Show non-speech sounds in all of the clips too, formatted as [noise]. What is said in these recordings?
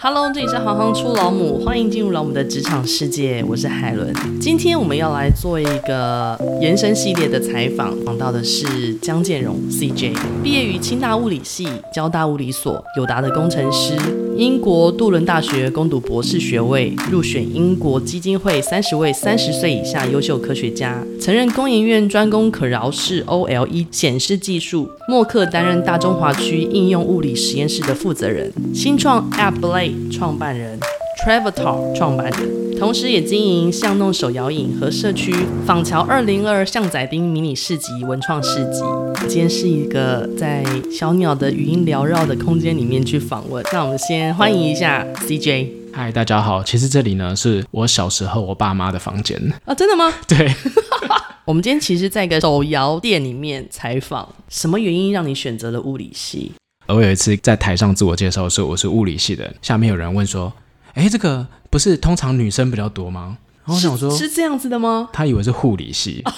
Hello，这里是行行出老母，欢迎进入老母的职场世界，我是海伦。今天我们要来做一个延伸系列的采访，访到的是江建荣 CJ，毕业于清大物理系、交大物理所，友达的工程师，英国杜伦大学攻读博士学位，入选英国基金会三十位三十岁以下优秀科学家，曾任工研院专攻可绕式 OLED 显示技术，默克担任大中华区应用物理实验室的负责人，新创 AppBlade。创办人 Trevator 创办人，同时也经营巷弄手摇影和社区访桥二零二巷仔丁迷你市集文创市集。今天是一个在小鸟的语音缭绕的空间里面去访问。那我们先欢迎一下 CJ。嗨，大家好。其实这里呢是我小时候我爸妈的房间啊，真的吗？[laughs] 对。[laughs] 我们今天其实在一个手摇店里面采访。什么原因让你选择了物理系？我有一次在台上自我介绍的时候，我是物理系的。下面有人问说：“哎，这个不是通常女生比较多吗？”然后我想说：“是这样子的吗？”他以为是护理系。[laughs]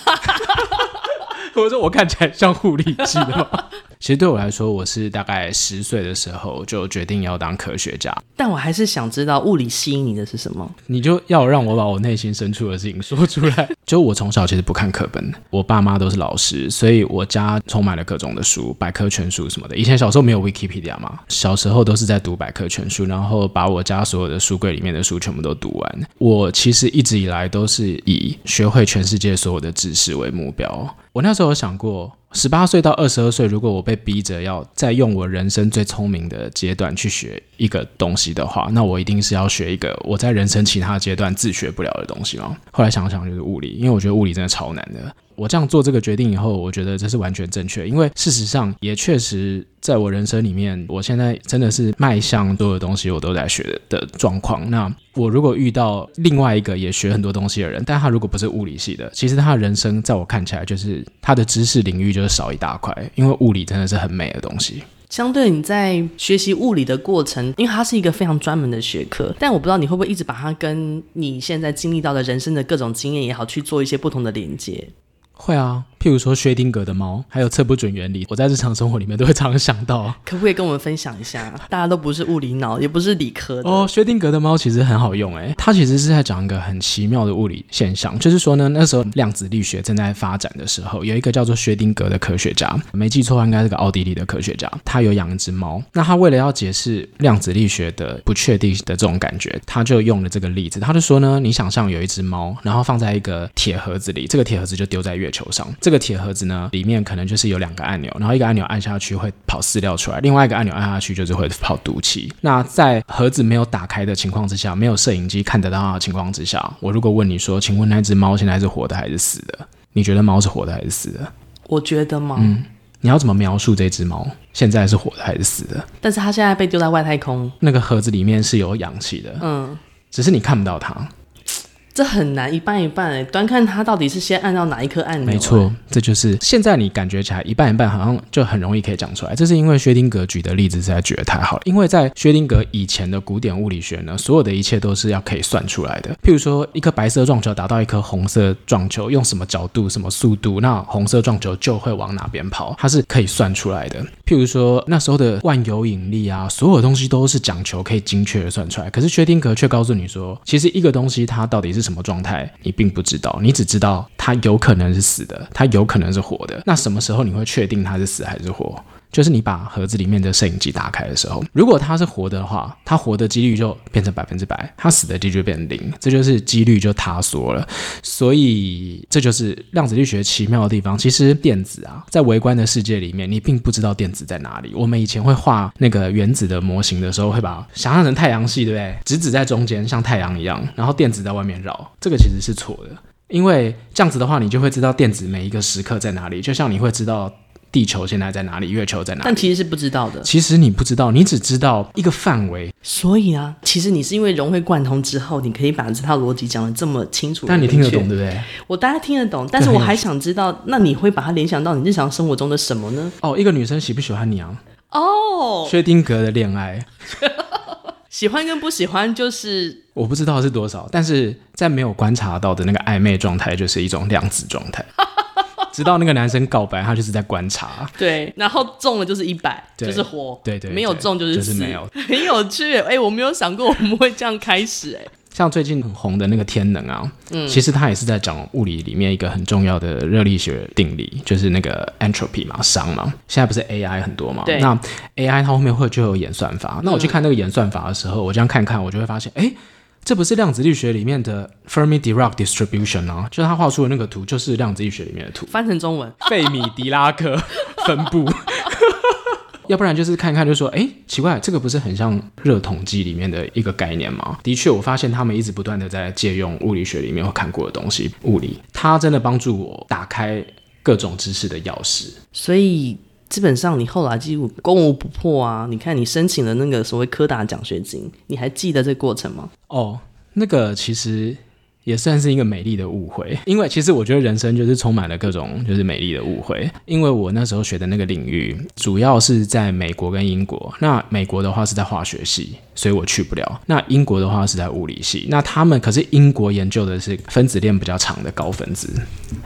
我说：“我看起来像护理系的吗？”其实对我来说，我是大概十岁的时候就决定要当科学家。但我还是想知道物理吸引你的是什么？你就要让我把我内心深处的事情说出来。[laughs] 就我从小其实不看课本，我爸妈都是老师，所以我家充满了各种的书，百科全书什么的。以前小时候没有 Wikipedia 嘛，小时候都是在读百科全书，然后把我家所有的书柜里面的书全部都读完。我其实一直以来都是以学会全世界所有的知识为目标。我那时候有想过，十八岁到二十二岁，如果我被逼着要再用我人生最聪明的阶段去学一个东西的话，那我一定是要学一个我在人生其他阶段自学不了的东西嘛。后来想想，就是物理，因为我觉得物理真的超难的。我这样做这个决定以后，我觉得这是完全正确，因为事实上也确实在我人生里面，我现在真的是迈向所有东西我都在学的状况。那我如果遇到另外一个也学很多东西的人，但他如果不是物理系的，其实他的人生在我看起来就是他的知识领域就是少一大块，因为物理真的是很美的东西。相对你在学习物理的过程，因为它是一个非常专门的学科，但我不知道你会不会一直把它跟你现在经历到的人生的各种经验也好去做一些不同的连接。会啊。譬如说薛定格的猫，还有测不准原理，我在日常生活里面都会常常想到。可不可以跟我们分享一下？大家都不是物理脑，也不是理科的哦。薛定格的猫其实很好用诶，它其实是在讲一个很奇妙的物理现象，就是说呢，那时候量子力学正在发展的时候，有一个叫做薛定格的科学家，没记错应该是个奥地利的科学家，他有养一只猫。那他为了要解释量子力学的不确定的这种感觉，他就用了这个例子。他就说呢，你想象有一只猫，然后放在一个铁盒子里，这个铁盒子就丢在月球上，这个铁盒子呢。里面可能就是有两个按钮，然后一个按钮按下去会跑饲料出来，另外一个按钮按下去就是会跑毒气。那在盒子没有打开的情况之下，没有摄影机看得到它的情况之下，我如果问你说，请问那只猫现在是活的还是死的？你觉得猫是活的还是死的？我觉得猫。嗯，你要怎么描述这只猫现在是活的还是死的？但是它现在被丢在外太空，那个盒子里面是有氧气的，嗯，只是你看不到它。这很难，一半一半哎，端看他到底是先按到哪一颗按钮。没错，这就是现在你感觉起来一半一半，好像就很容易可以讲出来。这是因为薛定格举的例子实在举得太好了。因为在薛定格以前的古典物理学呢，所有的一切都是要可以算出来的。譬如说，一颗白色撞球打到一颗红色撞球，用什么角度、什么速度，那红色撞球就会往哪边跑，它是可以算出来的。譬如说，那时候的万有引力啊，所有东西都是讲求可以精确的算出来。可是薛定格却告诉你说，其实一个东西它到底是什么什么状态，你并不知道，你只知道他有可能是死的，他有可能是活的。那什么时候你会确定他是死还是活？就是你把盒子里面的摄影机打开的时候，如果它是活的话，它活的几率就变成百分之百，它死的几率就变成零，这就是几率就塌缩了。所以这就是量子力学奇妙的地方。其实电子啊，在微观的世界里面，你并不知道电子在哪里。我们以前会画那个原子的模型的时候，会把想象成太阳系，对不对？质子在中间，像太阳一样，然后电子在外面绕。这个其实是错的，因为这样子的话，你就会知道电子每一个时刻在哪里，就像你会知道。地球现在在哪里？月球在哪里？但其实是不知道的。其实你不知道，你只知道一个范围。所以啊，其实你是因为融会贯通之后，你可以把这套逻辑讲的这么清楚。但你听得懂，对不对？我大概听得懂，但是我还想知道，那你会把它联想到你日常生活中的什么呢？哦，一个女生喜不喜欢你啊？哦，薛丁格的恋爱，[laughs] 喜欢跟不喜欢就是我不知道是多少，但是在没有观察到的那个暧昧状态，就是一种量子状态。直到那个男生告白，他就是在观察。对，然后中了就是一百，就是活。对对，没有中就是就是没有。[laughs] 很有趣，哎，我没有想过我们会这样开始，哎。像最近很红的那个天能啊，嗯，其实它也是在讲物理里面一个很重要的热力学定理，就是那个 entropy 嘛，熵嘛。现在不是 AI 很多嘛？对。那 AI 它后面会就有演算法。那我去看那个演算法的时候，嗯、我这样看看，我就会发现，哎，这不是量子力学里面的 Fermi-Dirac distribution 啊？就是他画出的那个图，就是量子力学里面的图。翻成中文，费米狄拉克 [laughs] 分布。[laughs] 要不然就是看看，就说，哎，奇怪，这个不是很像热统计里面的一个概念吗？的确，我发现他们一直不断的在借用物理学里面我看过的东西，物理，它真的帮助我打开各种知识的钥匙。所以基本上你后来几乎攻无不破啊！你看你申请的那个所谓科达奖学金，你还记得这过程吗？哦，那个其实。也算是一个美丽的误会，因为其实我觉得人生就是充满了各种就是美丽的误会。因为我那时候学的那个领域主要是在美国跟英国，那美国的话是在化学系，所以我去不了。那英国的话是在物理系，那他们可是英国研究的是分子链比较长的高分子，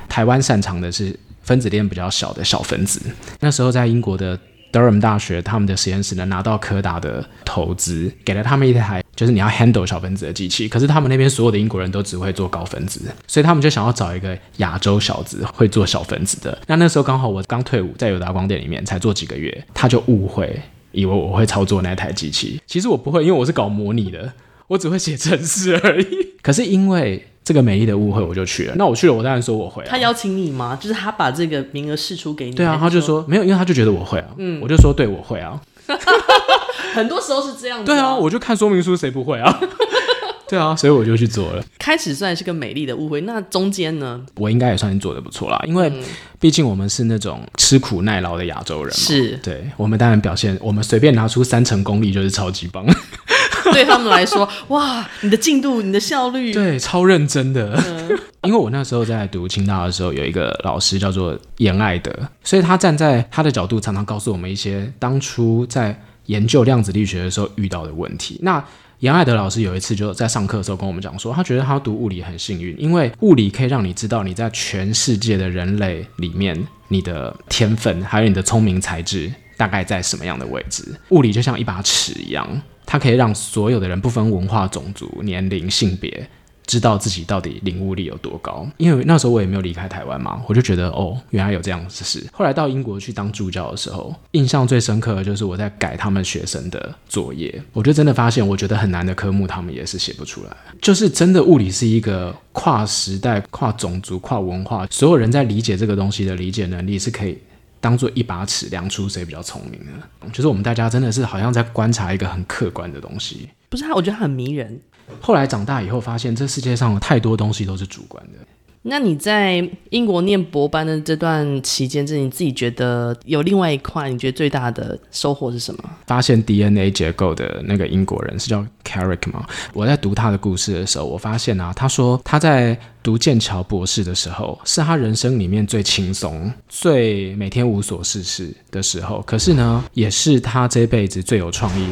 台湾擅长的是分子链比较小的小分子。那时候在英国的。德尔姆大学他们的实验室呢，拿到柯达的投资，给了他们一台就是你要 handle 小分子的机器。可是他们那边所有的英国人都只会做高分子，所以他们就想要找一个亚洲小子会做小分子的。那那时候刚好我刚退伍，在友达光电里面才做几个月，他就误会以为我会操作那台机器。其实我不会，因为我是搞模拟的，我只会写程式而已。[laughs] 可是因为这个美丽的误会，我就去了。那我去了，我当然说我会啊。他邀请你吗？就是他把这个名额试出给你。对啊，他就说没有，因为他就觉得我会啊。嗯，我就说对，我会啊。[laughs] 很多时候是这样的。对啊，我就看说明书，谁不会啊？[laughs] 对啊，所以我就去做了。开始算是个美丽的误会，那中间呢？我应该也算是做的不错啦，因为毕竟我们是那种吃苦耐劳的亚洲人嘛。是，对，我们当然表现，我们随便拿出三成功力就是超级棒。[laughs] 对他们来说，哇，你的进度，你的效率，对，超认真的。嗯、[laughs] 因为我那时候在读清大的时候，有一个老师叫做严爱德，所以他站在他的角度，常常告诉我们一些当初在研究量子力学的时候遇到的问题。那严爱德老师有一次就在上课的时候跟我们讲说，他觉得他读物理很幸运，因为物理可以让你知道你在全世界的人类里面，你的天分还有你的聪明才智大概在什么样的位置。物理就像一把尺一样。它可以让所有的人不分文化、种族、年龄、性别，知道自己到底领悟力有多高。因为那时候我也没有离开台湾嘛，我就觉得哦，原来有这样子事。后来到英国去当助教的时候，印象最深刻的就是我在改他们学生的作业。我就真的发现，我觉得很难的科目，他们也是写不出来。就是真的，物理是一个跨时代、跨种族、跨文化，所有人在理解这个东西的理解能力是可以。当做一把尺量出谁比较聪明呢？就是我们大家真的是好像在观察一个很客观的东西。不是他，我觉得很迷人。后来长大以后发现，这世界上有太多东西都是主观的。那你在英国念博班的这段期间，这你自己觉得有另外一块，你觉得最大的收获是什么？发现 DNA 结构的那个英国人是叫 Carrick 吗？我在读他的故事的时候，我发现啊，他说他在读剑桥博士的时候，是他人生里面最轻松、最每天无所事事的时候，可是呢，也是他这辈子最有创意。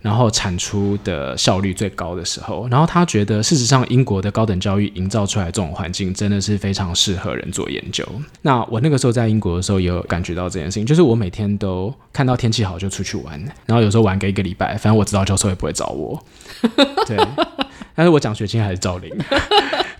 然后产出的效率最高的时候，然后他觉得，事实上英国的高等教育营造出来这种环境，真的是非常适合人做研究。那我那个时候在英国的时候，也有感觉到这件事情，就是我每天都看到天气好就出去玩，然后有时候玩个一个礼拜，反正我知道教授也不会找我，[laughs] 对，但是我奖学金还是照领。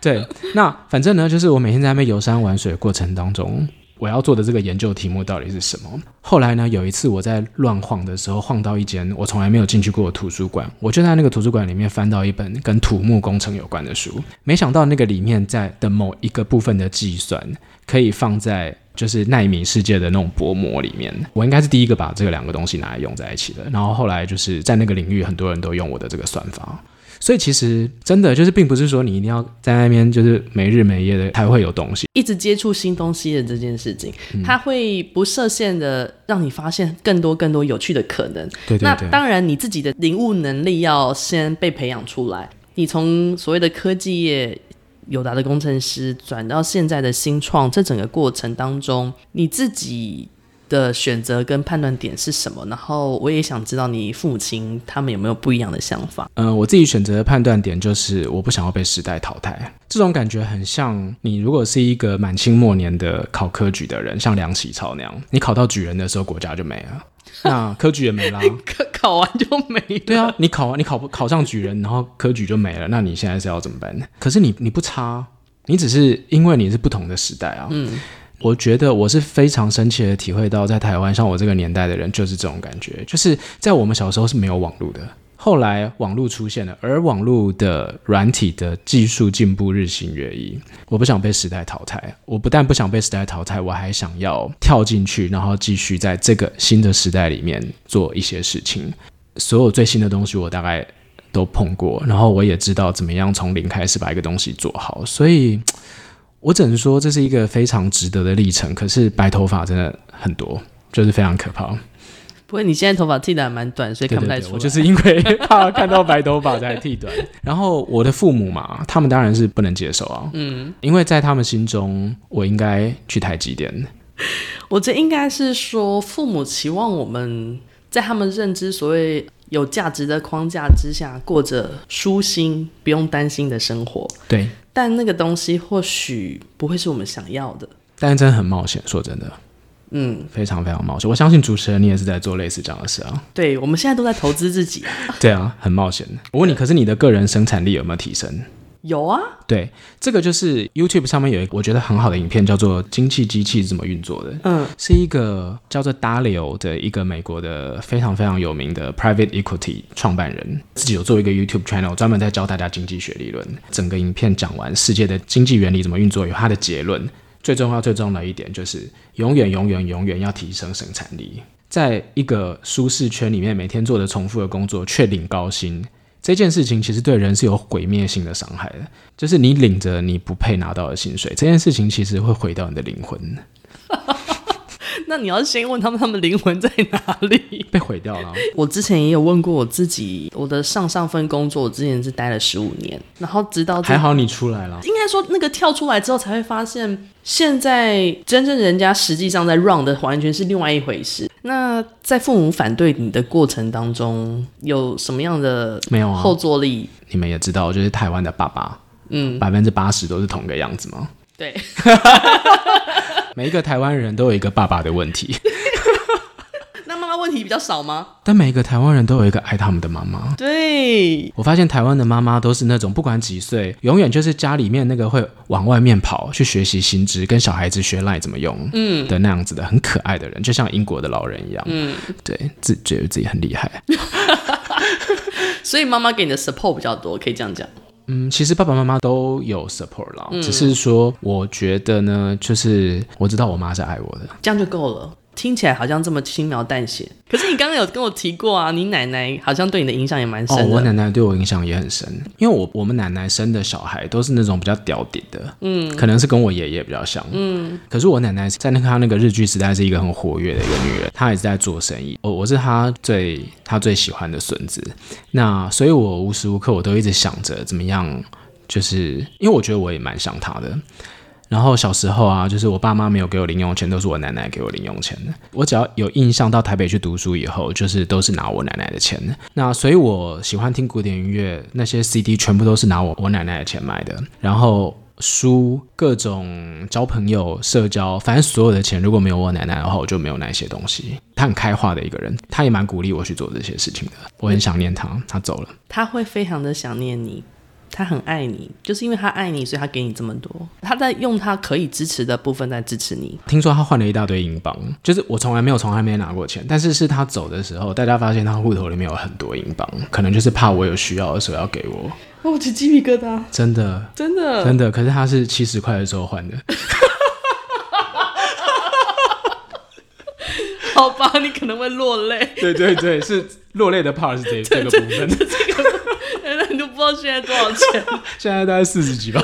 对，那反正呢，就是我每天在那边游山玩水的过程当中。我要做的这个研究题目到底是什么？后来呢，有一次我在乱晃的时候，晃到一间我从来没有进去过的图书馆，我就在那个图书馆里面翻到一本跟土木工程有关的书。没想到那个里面在的某一个部分的计算，可以放在就是奈米世界的那种薄膜里面。我应该是第一个把这个两个东西拿来用在一起的。然后后来就是在那个领域，很多人都用我的这个算法。所以其实真的就是，并不是说你一定要在那边就是没日没夜的才会有东西，一直接触新东西的这件事情，嗯、它会不设限的让你发现更多更多有趣的可能。对对对。那当然，你自己的领悟能力要先被培养出来。你从所谓的科技业、友达的工程师转到现在的新创，这整个过程当中，你自己的选择跟判断点是什么？然后我也想知道你父母亲他们有没有不一样的想法。嗯、呃，我自己选择的判断点就是我不想要被时代淘汰。这种感觉很像你如果是一个满清末年的考科举的人，像梁启超那样，你考到举人的时候，国家就没了，[laughs] 那科举也没啦，考考完就没了。对啊，你考完你考不考上举人，然后科举就没了，那你现在是要怎么办呢？可是你你不差，你只是因为你是不同的时代啊。嗯。我觉得我是非常深切的体会到，在台湾像我这个年代的人，就是这种感觉，就是在我们小时候是没有网络的，后来网络出现了，而网络的软体的技术进步日新月异。我不想被时代淘汰，我不但不想被时代淘汰，我还想要跳进去，然后继续在这个新的时代里面做一些事情。所有最新的东西我大概都碰过，然后我也知道怎么样从零开始把一个东西做好，所以。我只能说这是一个非常值得的历程，可是白头发真的很多，就是非常可怕。不过你现在头发剃的还蛮短，所以看不太出来。我就是因为怕看到白头发才剃短。[laughs] 然后我的父母嘛，他们当然是不能接受啊。嗯，因为在他们心中，我应该去台积电。[laughs] 我这应该是说，父母期望我们在他们认知所谓有价值的框架之下，过着舒心、不用担心的生活。对。但那个东西或许不会是我们想要的，但是真的很冒险。说真的，嗯，非常非常冒险。我相信主持人你也是在做类似这样的事啊。对，我们现在都在投资自己。对啊，很冒险。我问你，可是你的个人生产力有没有提升？有啊，对，这个就是 YouTube 上面有一个我觉得很好的影片，叫做《经济机器是怎么运作的》。嗯，是一个叫做 Dalio 的一个美国的非常非常有名的 Private Equity 创办人，自己有做一个 YouTube channel，专门在教大家经济学理论。整个影片讲完世界的经济原理怎么运作，有他的结论。最重要最重要的一点就是，永远永远永远要提升生产力，在一个舒适圈里面，每天做的重复的工作却领高薪。这件事情其实对人是有毁灭性的伤害的，就是你领着你不配拿到的薪水，这件事情其实会毁掉你的灵魂。[laughs] 那你要先问他们，他们灵魂在哪里？被毁掉了。我之前也有问过我自己，我的上上份工作，我之前是待了十五年，然后直到还好你出来了。应该说那个跳出来之后，才会发现现在真正人家实际上在 run 的完全是另外一回事。那在父母反对你的过程当中，有什么样的没有啊后坐力？你们也知道，就是台湾的爸爸，嗯，百分之八十都是同个样子吗？对。[laughs] 每一个台湾人都有一个爸爸的问题，问题比较少吗？但每一个台湾人都有一个爱他们的妈妈。对，我发现台湾的妈妈都是那种不管几岁，永远就是家里面那个会往外面跑去学习新知，跟小孩子学 LINE 怎么用，嗯的那样子的很可爱的人，就像英国的老人一样。嗯，对，自觉得自己很厉害，所以妈妈给你的 support 比较多，可以这样讲。嗯，其实爸爸妈妈都有 support 啦，嗯、只是说我觉得呢，就是我知道我妈是爱我的，这样就够了。听起来好像这么轻描淡写，可是你刚刚有跟我提过啊，你奶奶好像对你的影响也蛮深的。哦，我奶奶对我影响也很深，因为我我们奶奶生的小孩都是那种比较屌点的，嗯，可能是跟我爷爷比较像，嗯。可是我奶奶在那个她那个日剧时代是一个很活跃的一个女人，她也是在做生意。我我是她最她最喜欢的孙子，那所以我无时无刻我都一直想着怎么样，就是因为我觉得我也蛮像她的。然后小时候啊，就是我爸妈没有给我零用钱，都是我奶奶给我零用钱的。我只要有印象到台北去读书以后，就是都是拿我奶奶的钱。那所以我喜欢听古典音乐，那些 CD 全部都是拿我我奶奶的钱买的。然后书、各种交朋友、社交，反正所有的钱如果没有我奶奶的话，我就没有那些东西。她很开化的一个人，她也蛮鼓励我去做这些事情的。我很想念她，她走了，她会非常的想念你。他很爱你，就是因为他爱你，所以他给你这么多。他在用他可以支持的部分在支持你。听说他换了一大堆英镑，就是我从来没有从来没拿过钱，但是是他走的时候，大家发现他户头里面有很多英镑，可能就是怕我有需要的时候要给我。哦，我起鸡皮疙瘩，真的，真的，真的。可是他是七十块的时候换的。[laughs] 好吧，你可能会落泪。对对对，是落泪的 part 是这 [laughs] 这个部分。知道现在多少钱？[laughs] 现在大概四十几吧。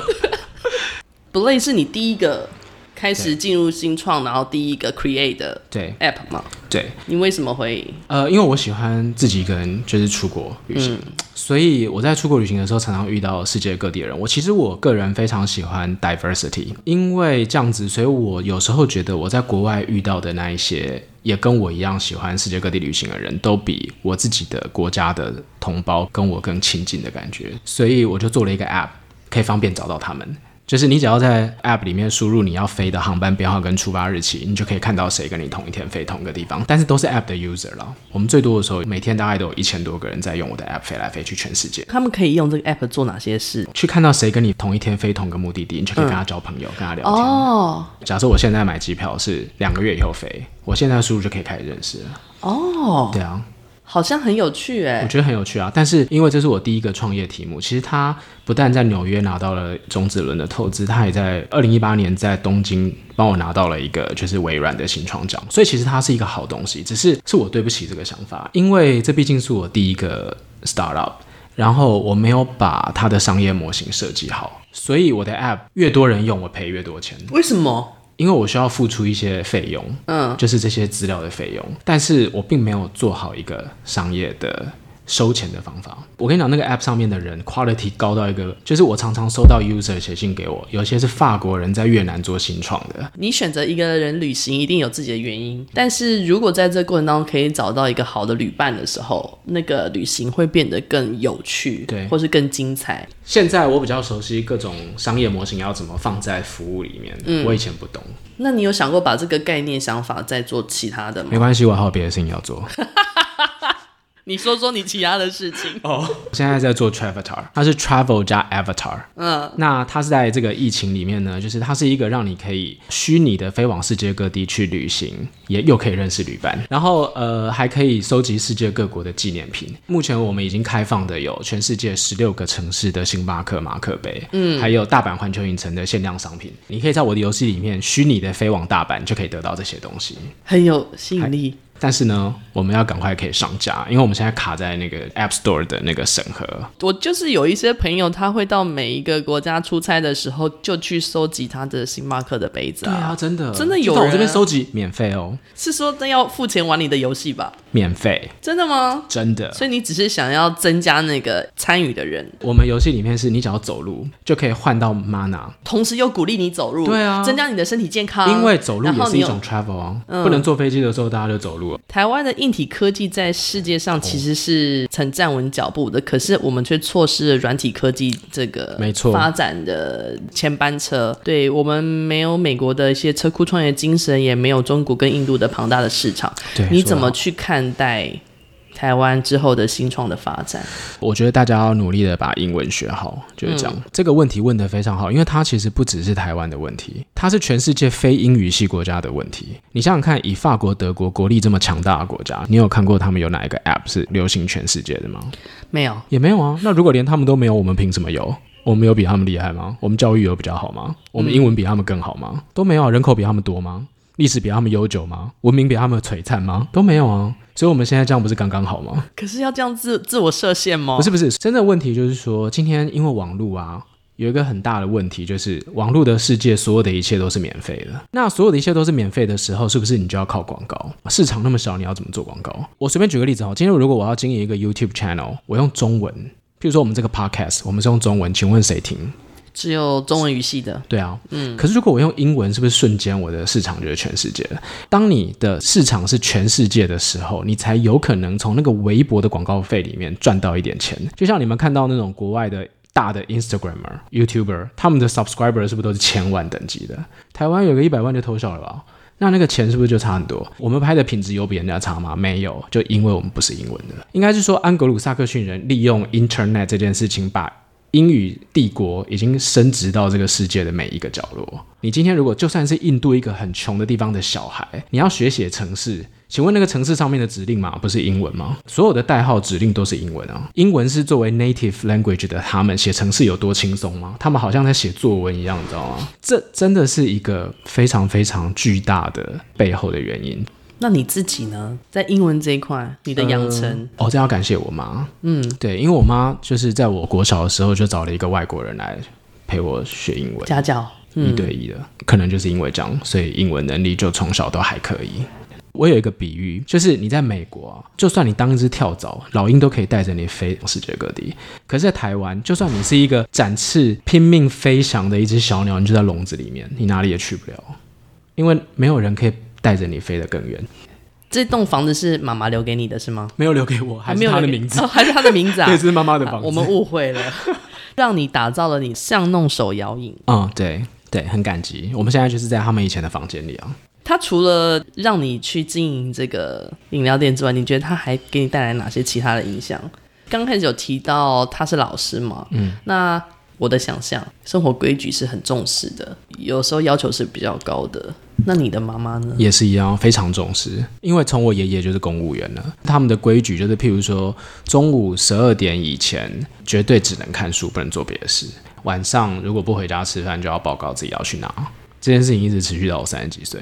Blay 是你第一个开始进入新创，然后第一个 create 的对 app 吗？对。你为什么会？呃，因为我喜欢自己一个人，就是出国旅行，嗯、所以我在出国旅行的时候，常常遇到世界各地的人。我其实我个人非常喜欢 diversity，因为这样子，所以我有时候觉得我在国外遇到的那一些。也跟我一样喜欢世界各地旅行的人都比我自己的国家的同胞跟我更亲近的感觉，所以我就做了一个 App，可以方便找到他们。就是你只要在 App 里面输入你要飞的航班编号跟出发日期，你就可以看到谁跟你同一天飞同一个地方。但是都是 App 的 user 了。我们最多的时候，每天大概都有一千多个人在用我的 App 飞来飞去全世界。他们可以用这个 App 做哪些事？去看到谁跟你同一天飞同个目的地，你就可以跟他交朋友，嗯、跟他聊天。哦。假设我现在买机票是两个月以后飞，我现在输入就可以开始认识了。哦。对啊。好像很有趣哎，我觉得很有趣啊！但是因为这是我第一个创业题目，其实他不但在纽约拿到了种子轮的投资，他也在二零一八年在东京帮我拿到了一个就是微软的新创奖，所以其实它是一个好东西。只是是我对不起这个想法，因为这毕竟是我第一个 startup，然后我没有把它的商业模型设计好，所以我的 app 越多人用，我赔越多钱。为什么？因为我需要付出一些费用，嗯，就是这些资料的费用，但是我并没有做好一个商业的。收钱的方法，我跟你讲，那个 app 上面的人 quality 高到一个，就是我常常收到 user 写信给我，有些是法国人在越南做新创的。你选择一个人旅行，一定有自己的原因，但是如果在这过程当中可以找到一个好的旅伴的时候，那个旅行会变得更有趣，对，或是更精彩。现在我比较熟悉各种商业模型要怎么放在服务里面，嗯，我以前不懂。那你有想过把这个概念想法再做其他的吗？没关系，我还有别的事情要做。[laughs] 你说说你其他的事情哦。Oh, 我现在在做 Travetar，它是 Travel 加 Avatar。嗯，那它是在这个疫情里面呢，就是它是一个让你可以虚拟的飞往世界各地去旅行，也又可以认识旅伴，然后呃还可以收集世界各国的纪念品。目前我们已经开放的有全世界十六个城市的星巴克马克杯，嗯，还有大阪环球影城的限量商品。你可以在我的游戏里面虚拟的飞往大阪，就可以得到这些东西，很有吸引力。但是呢，我们要赶快可以上架，因为我们现在卡在那个 App Store 的那个审核。我就是有一些朋友，他会到每一个国家出差的时候，就去收集他的星巴克的杯子啊。对啊，真的，真的有人。我这边收集免费哦。是说真要付钱玩你的游戏吧？免费。真的吗？真的。所以你只是想要增加那个参与的人。我们游戏里面是你只要走路就可以换到 Mana，同时又鼓励你走路。对啊，增加你的身体健康。因为走路也是一种 travel 啊，嗯、不能坐飞机的时候大家就走路了。台湾的。硬体科技在世界上其实是曾站稳脚步的，可是我们却错失了软体科技这个没错发展的前班车。对，我们没有美国的一些车库创业精神，也没有中国跟印度的庞大的市场。对，你怎么去看待？台湾之后的新创的发展，我觉得大家要努力的把英文学好，就是这样。嗯、这个问题问得非常好，因为它其实不只是台湾的问题，它是全世界非英语系国家的问题。你想想看，以法国、德国国力这么强大的国家，你有看过他们有哪一个 App 是流行全世界的吗？没有，也没有啊。那如果连他们都没有，我们凭什么有？[laughs] 我们有比他们厉害吗？我们教育有比较好吗？我们英文比他们更好吗？都没有。人口比他们多吗？历史比他们悠久吗？文明比他们璀璨吗？都没有啊。所以我们现在这样不是刚刚好吗？可是要这样自自我设限吗？不是不是，真的问题就是说，今天因为网络啊，有一个很大的问题，就是网络的世界所有的一切都是免费的。那所有的一切都是免费的时候，是不是你就要靠广告？市场那么小，你要怎么做广告？我随便举个例子哈，今天如果我要经营一个 YouTube channel，我用中文，譬如说我们这个 podcast，我们是用中文，请问谁听？只有中文语系的，对啊，嗯。可是如果我用英文，是不是瞬间我的市场就是全世界了？当你的市场是全世界的时候，你才有可能从那个微薄的广告费里面赚到一点钱。就像你们看到那种国外的大的 Instagramer、YouTuber，他们的 subscriber 是不是都是千万等级的？台湾有个一百万就偷笑了吧？那那个钱是不是就差很多？我们拍的品质有比人家差吗？没有，就因为我们不是英文的。应该是说安格鲁萨克逊人利用 Internet 这件事情把。英语帝国已经升值到这个世界的每一个角落。你今天如果就算是印度一个很穷的地方的小孩，你要学写程式，请问那个程式上面的指令码不是英文吗？所有的代号指令都是英文啊。英文是作为 native language 的他们写程式有多轻松吗？他们好像在写作文一样，你知道吗？这真的是一个非常非常巨大的背后的原因。那你自己呢？在英文这一块，你的养成、呃、哦，这要感谢我妈。嗯，对，因为我妈就是在我国小的时候就找了一个外国人来陪我学英文，家教、嗯、一对一的。可能就是因为这样，所以英文能力就从小都还可以。我有一个比喻，就是你在美国，啊就算你当一只跳蚤，老鹰都可以带着你飞世界各地。可是，在台湾，就算你是一个展翅拼命飞翔的一只小鸟，你就在笼子里面，你哪里也去不了，因为没有人可以。带着你飞得更远，这栋房子是妈妈留给你的是吗？没有留给我，还是他的名字？哦、还是他的名字啊？[laughs] 对，是妈妈的房子。我们误会了，[laughs] 让你打造了你像弄手摇影。嗯，对对，很感激。我们现在就是在他们以前的房间里啊。他除了让你去经营这个饮料店之外，你觉得他还给你带来哪些其他的影响？刚开始有提到他是老师嘛？嗯，那。我的想象，生活规矩是很重视的，有时候要求是比较高的。那你的妈妈呢？也是一样，非常重视。因为从我爷爷就是公务员了，他们的规矩就是，譬如说中午十二点以前绝对只能看书，不能做别的事。晚上如果不回家吃饭，就要报告自己要去哪。这件事情一直持续到我三十几岁，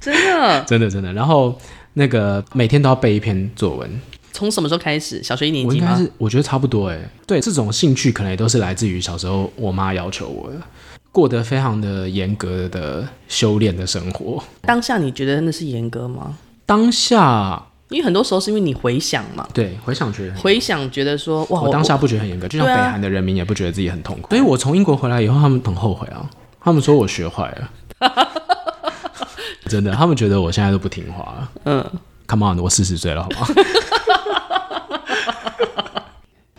真的，真的，真的。然后那个每天都要背一篇作文。从什么时候开始？小学一年级吗？我应该是，我觉得差不多哎。对，这种兴趣可能也都是来自于小时候我妈要求我的，过得非常的严格的修炼的生活。当下你觉得那是严格吗？当下，因为很多时候是因为你回想嘛。对，回想觉得回想觉得说哇，我当下不觉得很严格，就像北韩的人民也不觉得自己很痛苦。所以我从英国回来以后，他们很后悔啊，他们说我学坏了，[laughs] 真的，他们觉得我现在都不听话了。嗯，Come on，我四十岁了，好吗？[laughs]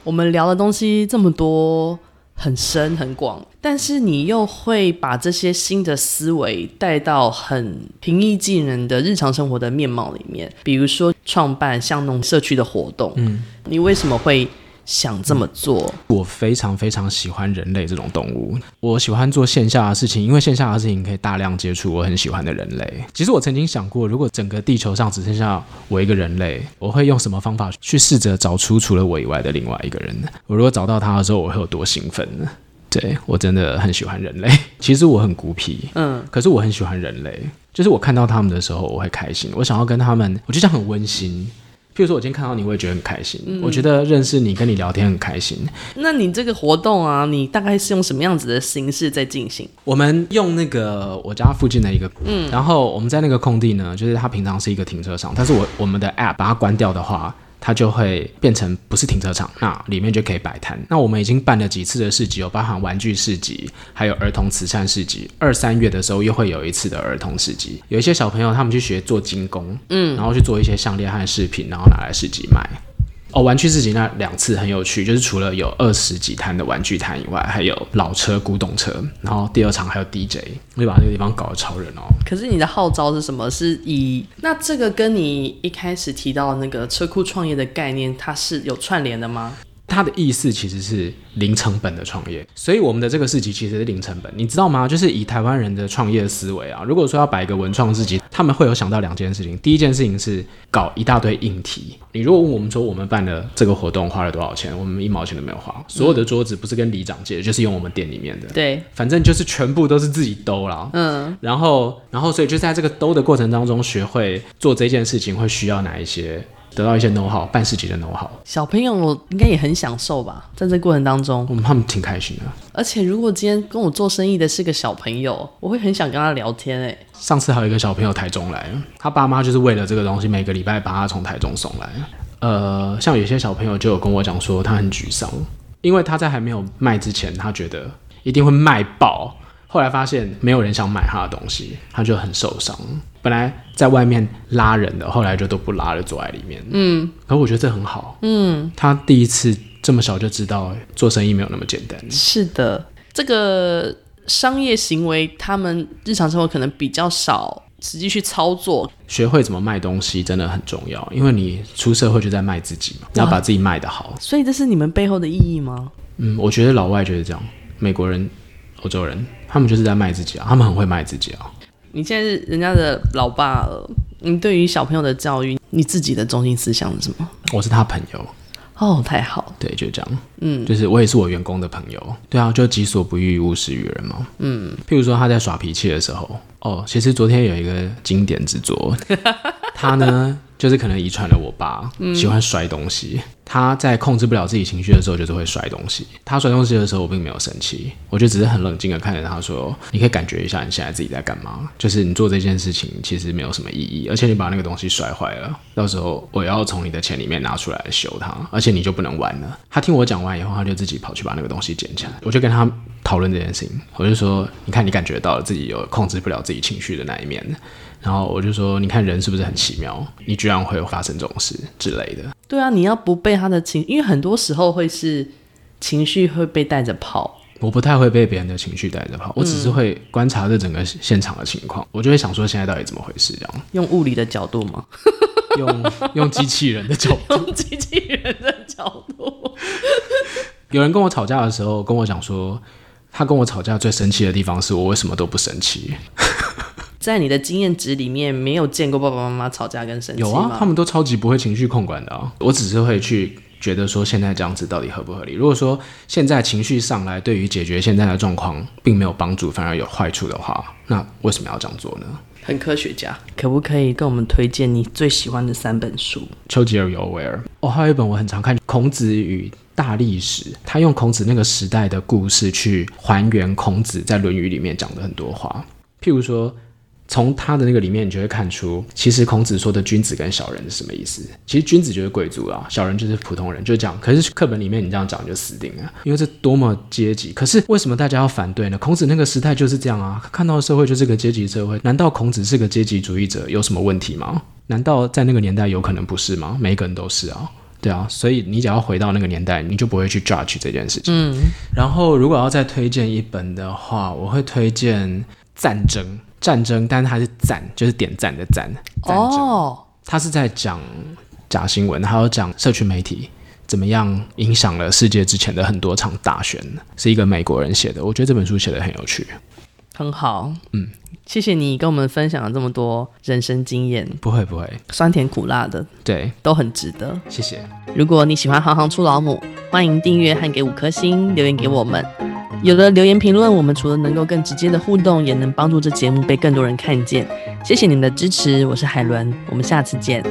我们聊的东西这么多，很深很广，但是你又会把这些新的思维带到很平易近人的日常生活的面貌里面，比如说创办巷弄社区的活动，嗯，你为什么会？想这么做，我非常非常喜欢人类这种动物。我喜欢做线下的事情，因为线下的事情可以大量接触我很喜欢的人类。其实我曾经想过，如果整个地球上只剩下我一个人类，我会用什么方法去试着找出除了我以外的另外一个人？我如果找到他的时候，我会有多兴奋呢？对，我真的很喜欢人类。[laughs] 其实我很孤僻，嗯，可是我很喜欢人类。就是我看到他们的时候，我会开心。我想要跟他们，我觉得这样很温馨。譬如说，我今天看到你，我也觉得很开心。嗯、我觉得认识你、跟你聊天很开心。那你这个活动啊，你大概是用什么样子的形式在进行？我们用那个我家附近的一个，嗯，然后我们在那个空地呢，就是它平常是一个停车场，但是我我们的 App 把它关掉的话。它就会变成不是停车场，那里面就可以摆摊。那我们已经办了几次的市集，有包含玩具市集，还有儿童慈善市集。二三月的时候又会有一次的儿童市集，有一些小朋友他们去学做精工，嗯，然后去做一些项链和饰品，然后拿来市集卖。哦，玩具市集那两次很有趣，就是除了有二十几摊的玩具摊以外，还有老车、古董车，然后第二场还有 DJ，我就把那个地方搞得超热闹。可是你的号召是什么？是以那这个跟你一开始提到那个车库创业的概念，它是有串联的吗？它的意思其实是零成本的创业，所以我们的这个市集其实是零成本，你知道吗？就是以台湾人的创业思维啊，如果说要摆一个文创市集，他们会有想到两件事情。第一件事情是搞一大堆硬题。你如果问我们说我们办的这个活动花了多少钱，我们一毛钱都没有花。所有的桌子不是跟里长借的，就是用我们店里面的。对，反正就是全部都是自己兜啦。嗯，然后，然后，所以就在这个兜的过程当中，学会做这件事情会需要哪一些？得到一些 know how，办事情的 know how，小朋友应该也很享受吧，在这过程当中，嗯，他们挺开心的。而且如果今天跟我做生意的是个小朋友，我会很想跟他聊天哎。上次还有一个小朋友台中来，他爸妈就是为了这个东西，每个礼拜把他从台中送来。呃，像有些小朋友就有跟我讲说，他很沮丧，因为他在还没有卖之前，他觉得一定会卖爆。后来发现没有人想买他的东西，他就很受伤。本来在外面拉人的，后来就都不拉了，坐在里面。嗯，可我觉得这很好。嗯，他第一次这么小就知道做生意没有那么简单。是的，这个商业行为，他们日常生活可能比较少实际去操作。学会怎么卖东西真的很重要，因为你出社会就在卖自己嘛，要把自己卖得好。所以这是你们背后的意义吗？嗯，我觉得老外就是这样，美国人、欧洲人。他们就是在卖自己啊，他们很会卖自己啊。你现在是人家的老爸了，你对于小朋友的教育，你自己的中心思想是什么？我是他朋友。哦，太好。对，就这样。嗯，就是我也是我员工的朋友。对啊，就己所不欲，勿施于人嘛。嗯，譬如说他在耍脾气的时候，哦，其实昨天有一个经典之作，[laughs] 他呢。就是可能遗传了我爸喜欢摔东西，嗯、他在控制不了自己情绪的时候，就是会摔东西。他摔东西的时候，我并没有生气，我就只是很冷静的看着他说：“你可以感觉一下你现在自己在干嘛？就是你做这件事情其实没有什么意义，而且你把那个东西摔坏了，到时候我要从你的钱里面拿出来修它，而且你就不能玩了。”他听我讲完以后，他就自己跑去把那个东西捡起来。我就跟他讨论这件事情，我就说：“你看，你感觉到了自己有控制不了自己情绪的那一面。”然后我就说，你看人是不是很奇妙？你居然会发生这种事之类的。对啊，你要不被他的情，因为很多时候会是情绪会被带着跑。我不太会被别人的情绪带着跑，我只是会观察这整个现场的情况，嗯、我就会想说现在到底怎么回事？这样用物理的角度吗？[laughs] 用用机器人的角度？[laughs] 用机器人的角度？有人跟我吵架的时候跟我讲说，他跟我吵架最生气的地方是我为什么都不生气。在你的经验值里面，没有见过爸爸妈妈吵架跟生气吗？有啊，他们都超级不会情绪控管的啊。我只是会去觉得说，现在这样子到底合不合理？如果说现在情绪上来，对于解决现在的状况并没有帮助，反而有坏处的话，那为什么要这样做呢？很科学家，可不可以跟我们推荐你最喜欢的三本书？丘吉尔有为尔哦，还有一本我很常看《孔子与大历史》，他用孔子那个时代的故事去还原孔子在《论语》里面讲的很多话，譬如说。从他的那个里面，你就会看出，其实孔子说的君子跟小人是什么意思？其实君子就是贵族啊，小人就是普通人，就这样。可是课本里面你这样讲你就死定了，因为这多么阶级。可是为什么大家要反对呢？孔子那个时代就是这样啊，看到的社会就是个阶级社会。难道孔子是个阶级主义者有什么问题吗？难道在那个年代有可能不是吗？每一个人都是啊，对啊。所以你只要回到那个年代，你就不会去 judge 这件事情。嗯。然后如果要再推荐一本的话，我会推荐战争。战争，但是它是赞，就是点赞的赞。战争，哦，他是在讲假新闻，还有讲社群媒体怎么样影响了世界之前的很多场大选。是一个美国人写的，我觉得这本书写的很有趣，很好。嗯，谢谢你跟我们分享了这么多人生经验。不会不会，酸甜苦辣的，对，都很值得。谢谢。如果你喜欢行行出老母，欢迎订阅和给五颗星留言给我们。有了留言评论，我们除了能够更直接的互动，也能帮助这节目被更多人看见。谢谢你们的支持，我是海伦，我们下次见。